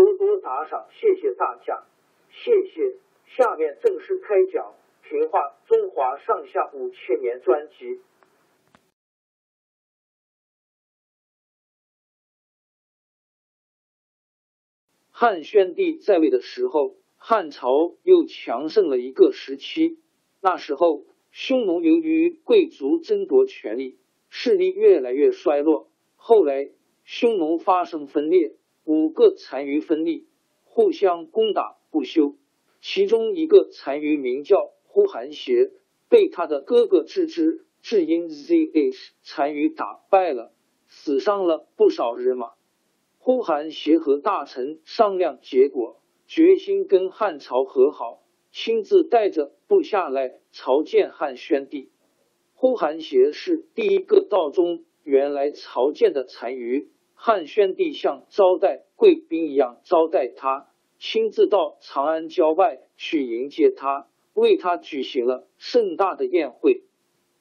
多多打赏，谢谢大家，谢谢。下面正式开讲《评话中华上下五千年》专辑。汉宣帝在位的时候，汉朝又强盛了一个时期。那时候，匈奴由于贵族争夺权力，势力越来越衰落。后来，匈奴发生分裂。五个单于分立，互相攻打不休。其中一个单于名叫呼韩邪，被他的哥哥智之智因 zh 单于打败了，死伤了不少人马。呼韩邪和大臣商量结果，决心跟汉朝和好，亲自带着部下来朝见汉宣帝。呼韩邪是第一个到中原来朝见的单于。汉宣帝像招待贵宾一样招待他，亲自到长安郊外去迎接他，为他举行了盛大的宴会。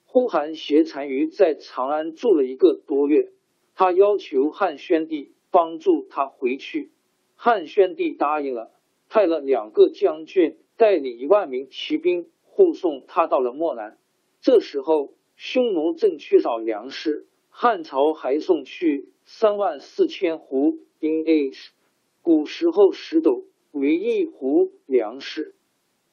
呼韩邪单于在长安住了一个多月，他要求汉宣帝帮助他回去。汉宣帝答应了，派了两个将军带领一万名骑兵护送他到了漠南。这时候，匈奴正缺少粮食，汉朝还送去。三万四千斛银 h，古时候十斗为一斛粮食。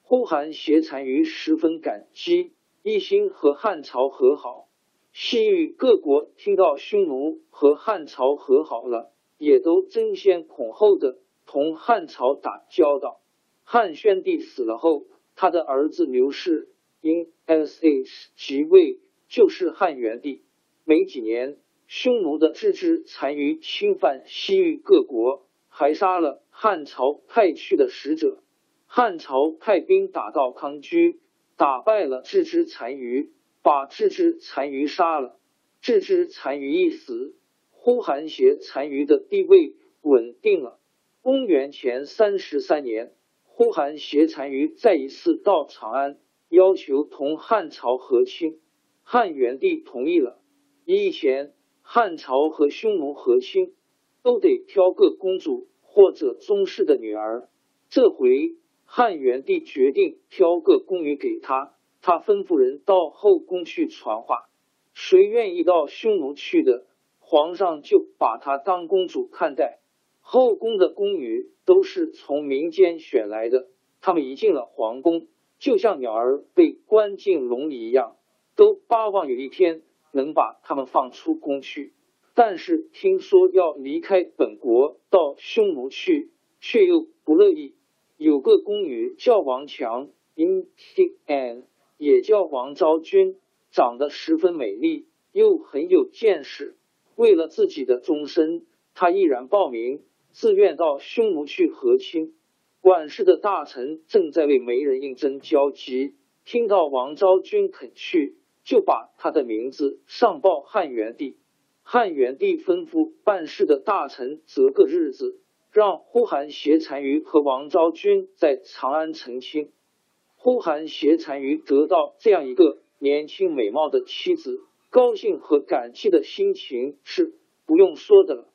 呼韩邪单于十分感激，一心和汉朝和好。西域各国听到匈奴和汉朝和好了，也都争先恐后的同汉朝打交道。汉宣帝死了后，他的儿子刘氏因 sh 即位，就是汉元帝。没几年。匈奴的自治单于侵犯西域各国，还杀了汉朝派去的使者。汉朝派兵打到康居，打败了自治单于，把自治单于杀了。自治单于一死，呼韩邪单于的地位稳定了。公元前三十三年，呼韩邪单于再一次到长安，要求同汉朝和亲。汉元帝同意了。以前。汉朝和匈奴和亲，都得挑个公主或者宗室的女儿。这回汉元帝决定挑个宫女给他，他吩咐人到后宫去传话，谁愿意到匈奴去的，皇上就把她当公主看待。后宫的宫女都是从民间选来的，他们一进了皇宫，就像鸟儿被关进笼里一样，都巴望有一天。能把他们放出宫去，但是听说要离开本国到匈奴去，却又不乐意。有个宫女叫王强，in t n 也叫王昭君，长得十分美丽，又很有见识。为了自己的终身，她毅然报名，自愿到匈奴去和亲。管事的大臣正在为媒人应征焦急，听到王昭君肯去。就把他的名字上报汉元帝，汉元帝吩咐办事的大臣择个日子，让呼韩邪单于和王昭君在长安成亲。呼韩邪单于得到这样一个年轻美貌的妻子，高兴和感激的心情是不用说的了。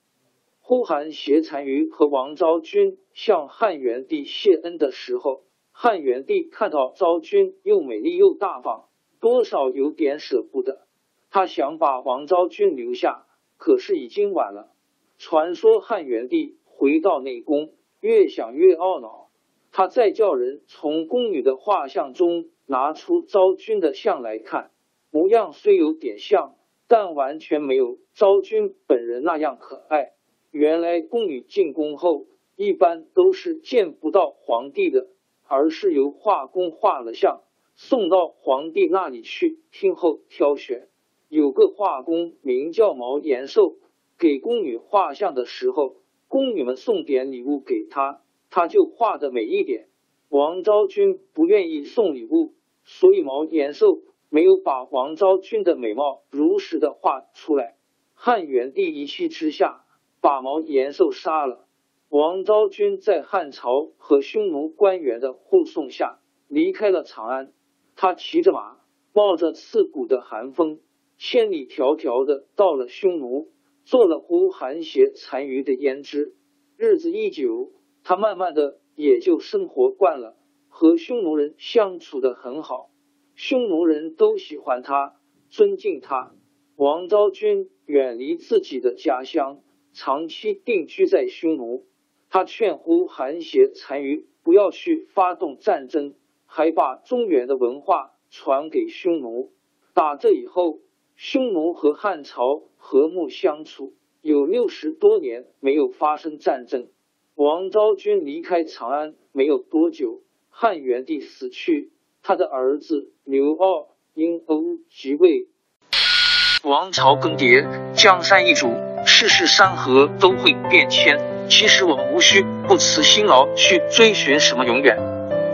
呼韩邪单于和王昭君向汉元帝谢恩的时候，汉元帝看到昭君又美丽又大方，多少有点舍不得。他想把王昭君留下，可是已经晚了。传说汉元帝回到内宫，越想越懊恼。他再叫人从宫女的画像中拿出昭君的像来看，模样虽有点像，但完全没有昭君本人那样可爱。原来宫女进宫后，一般都是见不到皇帝的，而是由画工画了像，送到皇帝那里去听候挑选。有个画工名叫毛延寿，给宫女画像的时候，宫女们送点礼物给他。他就画的美一点。王昭君不愿意送礼物，所以毛延寿没有把王昭君的美貌如实的画出来。汉元帝一气之下，把毛延寿杀了。王昭君在汉朝和匈奴官员的护送下离开了长安。他骑着马，冒着刺骨的寒风，千里迢迢的到了匈奴，做了呼韩邪单于的胭脂。日子一久。他慢慢的也就生活惯了，和匈奴人相处的很好，匈奴人都喜欢他，尊敬他。王昭君远离自己的家乡，长期定居在匈奴。他劝呼韩邪单于不要去发动战争，还把中原的文化传给匈奴。打这以后，匈奴和汉朝和睦相处，有六十多年没有发生战争。王昭君离开长安没有多久，汉元帝死去，他的儿子刘骜因欧即位，王朝更迭，江山易主，世事山河都会变迁。其实我们无需不辞辛劳去追寻什么永远，